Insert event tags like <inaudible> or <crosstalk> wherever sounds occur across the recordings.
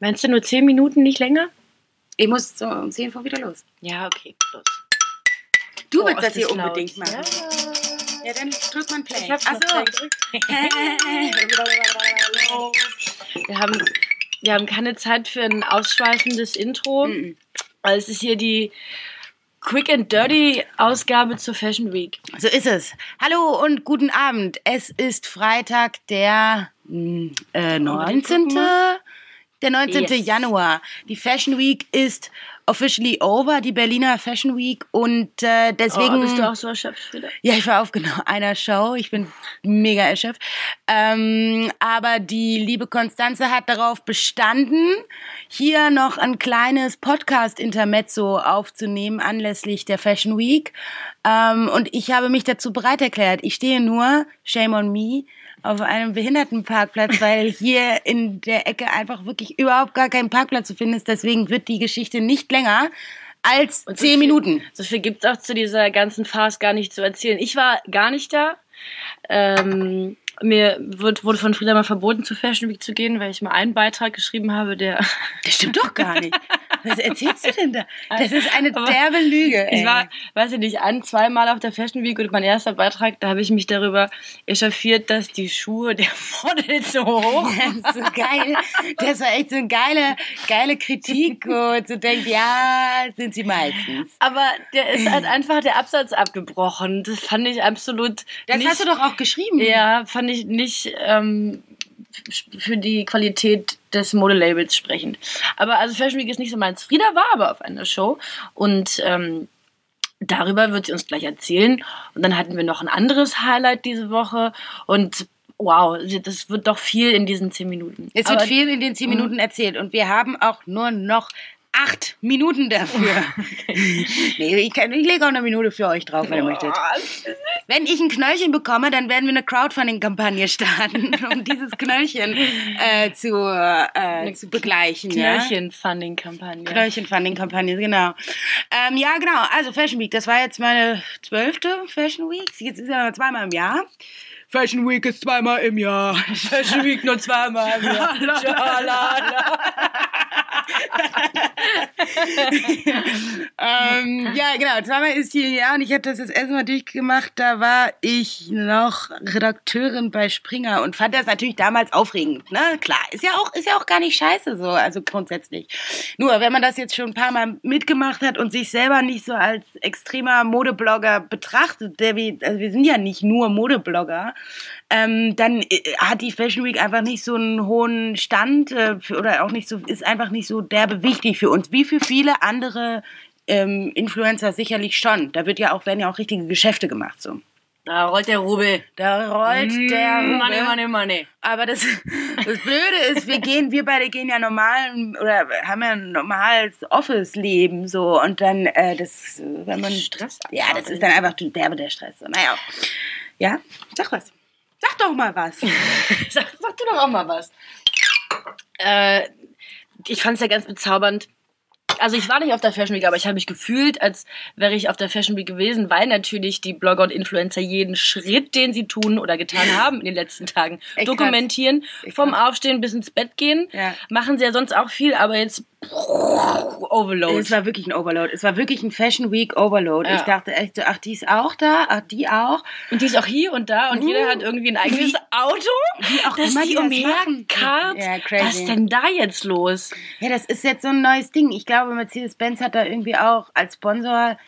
Meinst du nur zehn Minuten, nicht länger? Ich muss so um 10 vor wieder los. Ja, okay, los. Du Oh, willst das hier laut. unbedingt machen. Ja. Ja, dann drück mal Play. Ich hab's Ach noch so. gedrückt. <laughs> Wir haben, wir haben keine Zeit für ein ausschweifendes Intro. Mhm. weil Es ist hier die Quick and Dirty Ausgabe zur Fashion Week. So ist es. Hallo und guten Abend. Es ist Freitag, der mh, äh, 19. Der 19. Yes. Januar. Die Fashion Week ist officially over, die Berliner Fashion Week. Und äh, deswegen. oh, bist du auch so erschöpft wieder? Ja, ich war auf genau <laughs> einer Show. Ich bin mega erschöpft. Ähm, aber die liebe Konstanze hat darauf bestanden, hier noch ein kleines Podcast-Intermezzo aufzunehmen anlässlich der Fashion Week. Ähm, und ich habe mich dazu bereit erklärt. Ich stehe nur, shame on me, auf einem Behindertenparkplatz, weil hier in der Ecke einfach wirklich überhaupt gar kein Parkplatz zu finden ist. Deswegen wird die Geschichte nicht länger als Und so zehn viel- Minuten. So viel gibt es auch zu dieser ganzen Farce gar nicht zu erzählen. Ich war gar nicht da. Ähm, mir wird, wurde von Frieda mal verboten, zur Fashion Week zu gehen, weil ich mal einen Beitrag geschrieben habe, der. <laughs> Das stimmt doch gar nicht. Was erzählst du denn da? Das ist eine Aber derbe Lüge. Ey. Ich war, weiß ich nicht, ein, zweimal auf der Fashion Week und mein erster Beitrag, da habe ich mich darüber echauffiert, dass die Schuhe der <laughs> Models so hoch Das ist so geil. Das war echt so eine geile, geile Kritik, wo du denkst, ja, sind sie meistens. Aber der ist halt <clears throat> einfach der Absatz abgebrochen. Das fand ich absolut. Das nicht, hast du doch auch geschrieben. Ja, fand ich nicht ähm, für die Qualität des Modelabels sprechend. Aber also Fashion Week ist nicht so meins. Frieda war aber auf einer Show und ähm, darüber wird sie uns gleich erzählen. Und dann hatten wir noch ein anderes Highlight diese Woche und wow, das wird doch viel in diesen zehn Minuten. Es wird Aber- viel in den zehn Minuten erzählt und wir haben auch nur noch acht Minuten dafür. <laughs> nee, ich, kann, ich lege auch eine Minute für euch drauf, wenn ihr möchtet. Wenn ich ein Knöllchen bekomme, dann werden wir eine Crowdfunding-Kampagne <laughs> starten, um dieses Knöllchen äh, zu, äh, zu begleichen. Ja? Knöllchen-Funding-Kampagne. Knöllchen-Funding-Kampagne, genau. Ähm, ja, genau. Also Fashion Week, das war jetzt meine zwölfte Fashion Week. Jetzt ist ja zweimal im Jahr. Fashion Week ist zweimal im Jahr. <laughs> Fashion Week nur zweimal im Jahr. Schalala. <laughs> ähm, ja, genau. Zweimal ist hier Jahr und ich habe das jetzt erstmal durchgemacht. Da war ich noch Redakteurin bei Springer und fand das natürlich damals aufregend. Ne? Klar, ist ja auch, ist ja auch gar nicht scheiße so, also grundsätzlich. Nur, wenn man das jetzt schon ein paar Mal mitgemacht hat und sich selber nicht so als extremer Modeblogger betrachtet, der wie, also wir sind ja nicht nur Modeblogger, ähm, dann äh, hat die Fashion Week einfach nicht so einen hohen Stand äh, für, oder auch nicht so, ist einfach nicht so derbe wichtig für uns, wie für viele andere ähm, Influencer sicherlich schon. Da wird ja auch, werden ja auch richtige Geschäfte gemacht so. Da rollt der Rubel. Da rollt der Mm, Money, Rubel. money, money. Aber das, <laughs> das Blöde ist, wir gehen, wir beide gehen ja normal oder haben ja ein normales Office-Leben so und dann äh, das, äh, wenn man Stress ja, das ist dann einfach derbe der Stress. So. Naja, ja, sag was. Sag doch mal was. <laughs> Sag, sag du doch auch mal was. Äh, ich fand es ja ganz bezaubernd. Also ich war nicht auf der Fashion Week, aber ich habe mich gefühlt, als wäre ich auf der Fashion Week gewesen, weil natürlich die Blogger und Influencer jeden Schritt, den sie tun oder getan <laughs> haben in den letzten Tagen, Echt dokumentieren. Echt Vom. Aufstehen bis ins Bett gehen. Ja. Machen sie ja sonst auch viel, aber jetzt Overload. Es war wirklich ein Overload. Es war wirklich ein Fashion Week Overload. Ja. Ich dachte echt so, ach, die ist auch da, ach, die auch. Und die ist auch hier und da und jeder hat irgendwie ein eigenes Auto. Wie auch dass immer die die das umher machen. karrt. Ja, crazy. Was ist denn da jetzt los? Ja, das ist jetzt so ein neues Ding. Ich glaube, Mercedes-Benz hat da irgendwie auch als Sponsor,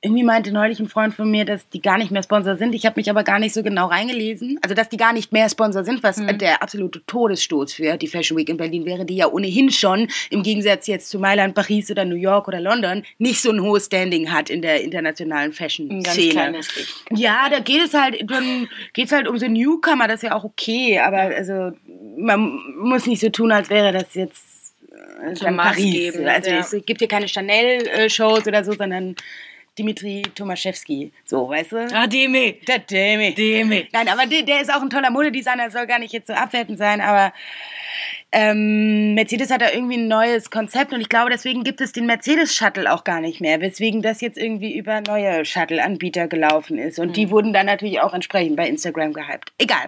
irgendwie meinte neulich ein Freund von mir, dass die gar nicht mehr Sponsor sind. Ich habe mich aber gar nicht so genau reingelesen. Also, dass die gar nicht mehr Sponsor sind, was Mhm. der absolute Todesstoß für die Fashion Week in Berlin wäre, die ja ohnehin schon, im Gegensatz jetzt zu Mailand, Paris oder New York oder London, nicht so ein hohes Standing hat in der internationalen Fashion-Szene. Ja, da geht es halt, dann geht's halt um so Newcomer, das ist ja auch okay, aber also man muss nicht so tun, als wäre das jetzt äh, dann Paris. Also ja. es gibt hier keine Chanel-Shows oder so, sondern Dimitri Tomaszewski, so, weißt du? Ah, Demi. Der Demi. Demi. Nein, aber der, der ist auch ein toller Modedesigner, soll gar nicht jetzt so abwertend sein, aber ähm, Mercedes hat da irgendwie ein neues Konzept und ich glaube, deswegen gibt es den Mercedes-Shuttle auch gar nicht mehr, weswegen das jetzt irgendwie über neue Shuttle-Anbieter gelaufen ist. Und die wurden dann natürlich auch entsprechend bei Instagram gehypt. Egal.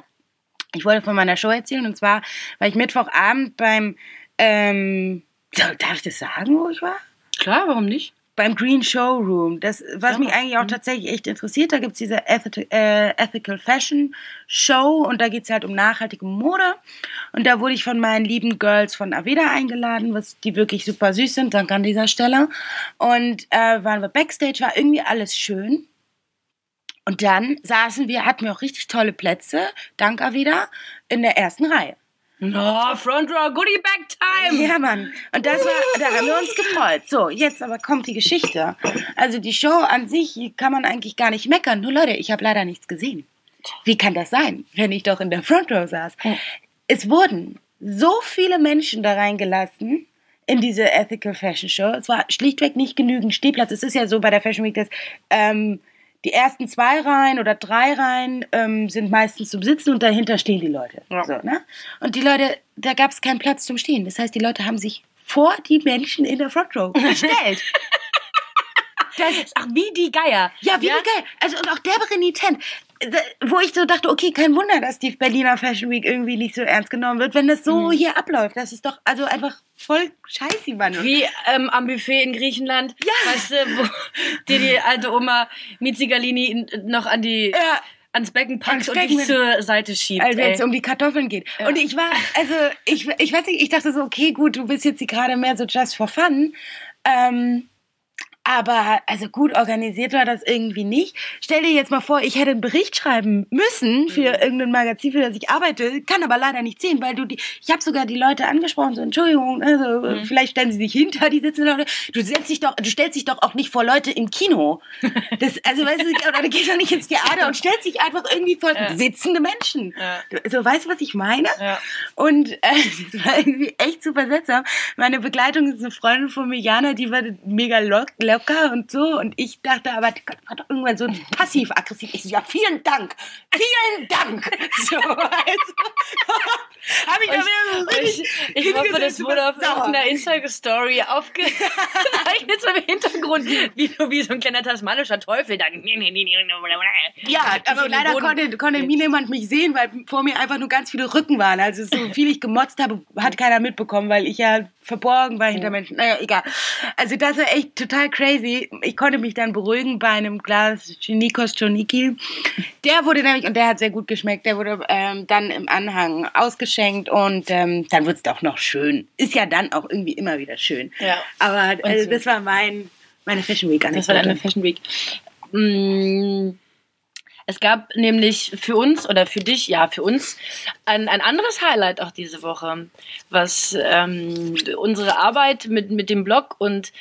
Ich wollte von meiner Show erzählen und zwar war ich Mittwochabend beim ähm, darf ich das sagen, wo ich war? Klar, warum nicht? Beim Green Showroom. Das, was Ja. mich eigentlich auch Mhm. tatsächlich echt interessiert, da gibt es diese Eth äh, Ethical Fashion Show und da geht es halt um nachhaltige Mode. Und da wurde ich von meinen lieben Girls von Aveda eingeladen, was die wirklich super süß sind, danke an dieser Stelle. Und äh, waren wir Backstage, war irgendwie alles schön. Und dann saßen wir, hatten wir auch richtig tolle Plätze, dank Aveda, in der ersten Reihe. No, Front Row, Goodie Bag Time! Ja, Mann. Und das war, da haben wir uns gefreut. So, jetzt aber kommt die Geschichte. Also die Show an sich kann man eigentlich gar nicht meckern. Nur Leute, ich habe leider nichts gesehen. Wie kann das sein, wenn ich doch in der Front Row saß? Es wurden so viele Menschen da reingelassen in diese Ethical Fashion Show. Es war schlichtweg nicht genügend Stehplatz. Es ist ja so bei der Fashion Week, dass ähm, die ersten zwei Reihen oder drei Reihen ähm, sind meistens zum Sitzen und dahinter stehen die Leute. Ja. So, ne? Und die Leute, da gab es keinen Platz zum Stehen. Das heißt, die Leute haben sich vor die Menschen in der Front Row gestellt. <laughs> das, Ach, wie die Geier. ja, wie geil. Also und auch der renitent. Wo ich so dachte, okay, kein Wunder, dass die Berliner Fashion Week irgendwie nicht so ernst genommen wird, wenn das so hier abläuft. Das ist doch also einfach voll scheiße, Mann. Wie ähm, am Buffet in Griechenland. Ja. Weißt du, wo <laughs> dir die alte Oma Mizi Galini in- noch an die, Ja. ans Becken packt Ans und Becken dich mit- zur Seite schiebt. Also wenn es um die Kartoffeln geht. Und ich war, also ich, ich weiß nicht, ich dachte so, okay, gut, du bist jetzt gerade mehr so just for fun. Ähm, aber also gut organisiert war das irgendwie nicht. Stell dir jetzt mal vor, ich hätte einen Bericht schreiben müssen für irgendein Magazin, für das ich arbeite, kann aber leider nicht sehen, weil du die, ich habe sogar die Leute angesprochen, so Entschuldigung, also vielleicht stellen sie sich hinter die sitzenden Leute. Du setzt dich doch, du stellst dich doch auch nicht vor Leute im Kino. Das, also weißt du, oder du gehst doch nicht ins Theater und stellst dich einfach irgendwie vor Ja. sitzende Menschen. Ja. So, weißt du, was ich meine? Ja. Und äh, das war irgendwie echt super seltsam. Meine Begleitung ist eine Freundin von mir, Jana, die war mega lock, locker und so. Und ich dachte aber, die war doch irgendwann so passiv-aggressiv. Ich so, ja, vielen Dank. Vielen Dank. <laughs> So, also, <laughs> habe ich so Ich, richtig ich hoffe, das wurde auf irgendeiner Instagram-Story aufgezeichnet, <laughs> so im Hintergrund, wie, so- wie so ein kleiner tasmanischer Teufel. Dann. Ja, aber leider konnte, konnte mir niemand mich sehen, weil vor mir einfach nur ganz viele Rücken waren. Also so viel ich gemotzt habe, hat keiner mitbekommen, weil ich ja verborgen war hinter Menschen. Naja, egal. Also das war echt total crazy. Ich konnte mich dann beruhigen bei einem Glas Nikos Choniki. Der wurde nämlich, und der hat sehr gut geschmeckt, der wurde ähm, dann im Anhang ausgeschenkt und ähm, dann wird es doch noch schön. Ist ja dann auch irgendwie immer wieder schön. Ja. Aber also, so. das war mein, meine Fashion Week Das war eine Fashion Week. Mm, Es gab nämlich für uns oder für dich, ja, für uns ein, ein anderes Highlight auch diese Woche, was ähm, unsere Arbeit mit, mit dem Blog und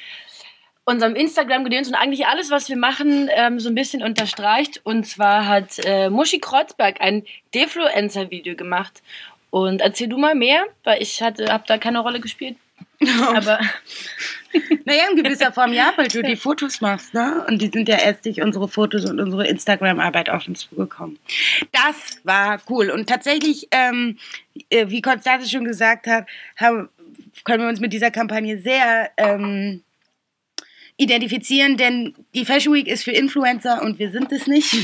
unserem Instagram-Gedöns und eigentlich alles, was wir machen, ähm, so ein bisschen unterstreicht. Und zwar hat äh, Muschi Kreuzberg ein Defluencer-Video gemacht. Und erzähl du mal mehr, weil ich hatte, habe da keine Rolle gespielt. <laughs> Aber <laughs> Naja, in gewisser Form ja, weil du die Fotos machst, ne? Und die sind ja erst durch unsere Fotos und unsere Instagram-Arbeit auf uns zugekommen. Das war cool. Und tatsächlich, ähm, äh, wie Konstanze schon gesagt hat, haben, können wir uns mit dieser Kampagne sehr ähm, identifizieren, denn die Fashion Week ist für Influencer und wir sind es nicht.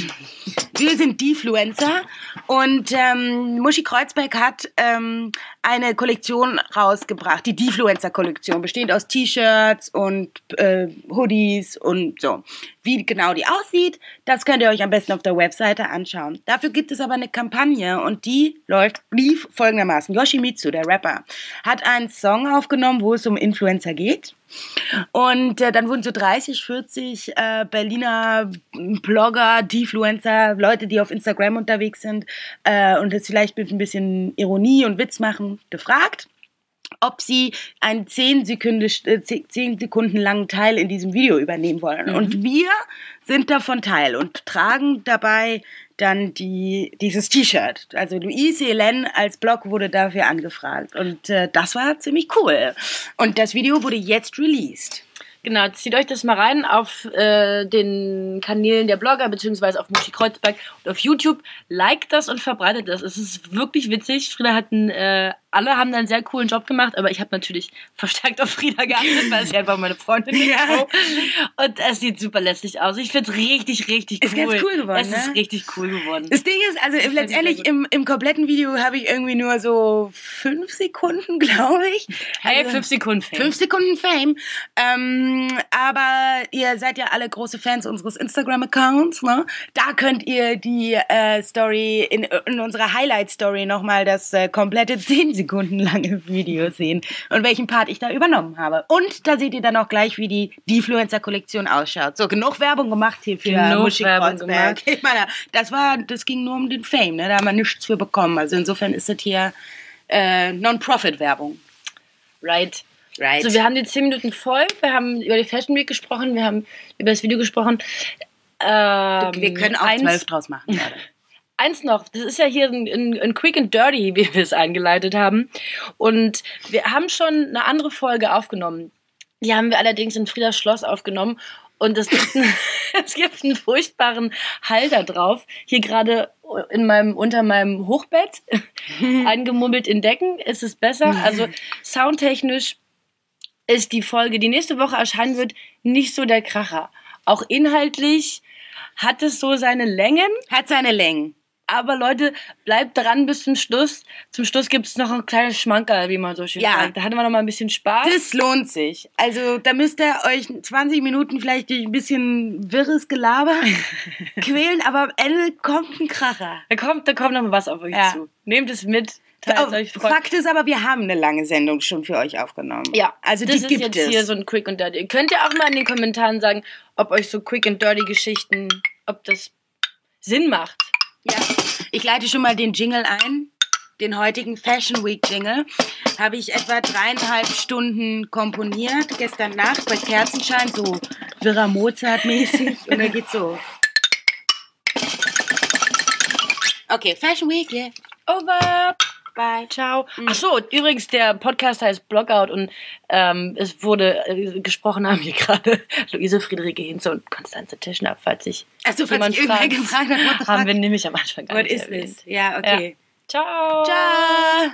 Wir sind Defluencer und ähm, Muschi Kreuzberg hat ähm, eine Kollektion rausgebracht, die Defluencer-Kollektion, bestehend aus T-Shirts und äh, Hoodies und so. Wie genau die aussieht, das könnt ihr euch am besten auf der Webseite anschauen. Dafür gibt es aber eine Kampagne und die läuft, lief folgendermaßen. Yoshimitsu, der Rapper, hat einen Song aufgenommen, wo es um Influencer geht. Und äh, dann wurden so 30, 40 äh, Berliner Blogger, Defluencer, Leute, die auf Instagram unterwegs sind äh, und das vielleicht mit ein bisschen Ironie und Witz machen, gefragt ob sie einen 10 Sekunden, äh, 10 Sekunden langen Teil in diesem Video übernehmen wollen. Und wir sind davon Teil und tragen dabei dann die, dieses T-Shirt. Also Louise Helen als Blog wurde dafür angefragt. Und äh, das war ziemlich cool. Und das Video wurde jetzt released. Genau, zieht euch das mal rein auf äh, den Kanälen der Blogger, beziehungsweise auf Muschi Kreuzberg und auf YouTube. Liked das und verbreitet das. Es ist wirklich witzig. Frieda hat einen, äh, alle haben einen sehr coolen Job gemacht, aber ich habe natürlich <laughs> verstärkt auf Frieda geachtet, weil sie einfach meine Freundin ist. Ja. <laughs> Und es sieht super lässig aus. Ich finde es richtig, richtig cool. Ist ganz cool geworden, Es ist ne? richtig cool geworden. Das Ding ist, also letztendlich im, im kompletten Video habe ich irgendwie nur so fünf Sekunden, <laughs> glaube ich. Hey, Also- fünf Sekunden Fame. Fünf Sekunden Fame. Ähm, aber ihr seid ja alle große Fans unseres Instagram-Accounts. Ne? Da könnt ihr die äh, Story in, in unserer Highlight-Story nochmal das äh, komplette <laughs> 10 Sekunden lange Video sehen und welchen Part ich da übernommen habe. Und da seht ihr dann auch gleich, wie die Defluencer-Kollektion ausschaut. So, genug Werbung gemacht hier für Genug Werbung Kreuzberg. <laughs> Ich meine, das war, das ging nur um den Fame, ne? da haben wir nichts für bekommen. Also insofern ist das hier äh, Non-Profit-Werbung. Right. Right. So, wir haben die 10 Minuten voll. Wir haben über die Fashion Week gesprochen. Wir haben über das Video gesprochen. Ähm, wir können auch eins, zwölf draus machen. <laughs> Gerade. Eins noch. Das ist ja hier ein, ein, ein Quick and Dirty, wie wir es eingeleitet haben. Und wir haben schon eine andere Folge aufgenommen. Die haben wir allerdings in Friedas Schloss aufgenommen. Und es gibt, einen, <laughs> es gibt einen furchtbaren Halter drauf. Hier gerade in meinem, unter meinem Hochbett, <laughs> eingemummelt in Decken, ist es besser. Also soundtechnisch ist die Folge, die nächste Woche erscheinen wird, nicht so der Kracher. Auch inhaltlich hat es so seine Längen, Hat seine Längen. aber Leute, bleibt dran bis zum Schluss. Zum Schluss gibt es noch ein kleines Schmankerl, wie man so schön Ja. sagt. Da hatten wir noch mal ein bisschen Spaß. Das lohnt sich. Also da müsst ihr euch 20 Minuten vielleicht durch ein bisschen wirres Gelaber <laughs> quälen, aber am Ende kommt ein Kracher. da kommt, da kommt noch mal was auf euch Ja. zu. Nehmt es mit. Oh, euch, freut Fakt ist aber, wir haben eine lange Sendung schon für euch aufgenommen. Ja, also das die ist gibt jetzt es. hier so ein Quick and Dirty. Ihr könnt ja auch mal in den Kommentaren sagen, ob euch so Quick and Dirty Geschichten, ob das Sinn macht. Ja, ich leite schon mal den Jingle ein. Den heutigen Fashion Week Jingle habe ich etwa dreieinhalb Stunden komponiert. Gestern Nacht bei Kerzenschein, so wirrer Mozart-mäßig. <laughs> Und dann geht's so. Okay, Fashion Week, yeah. Over. Bye. Ciao. Ach so, übrigens, der Podcast heißt Blogout und ähm, es wurde äh, gesprochen, haben hier gerade <laughs> Luise Friederike Hinze und Konstanze Tischner, falls sich Achso, falls jemand ich fragt, gefragt hat, haben wir nämlich am Anfang gar What nicht is erwähnt. this? Ja, okay. Ciao. Ciao.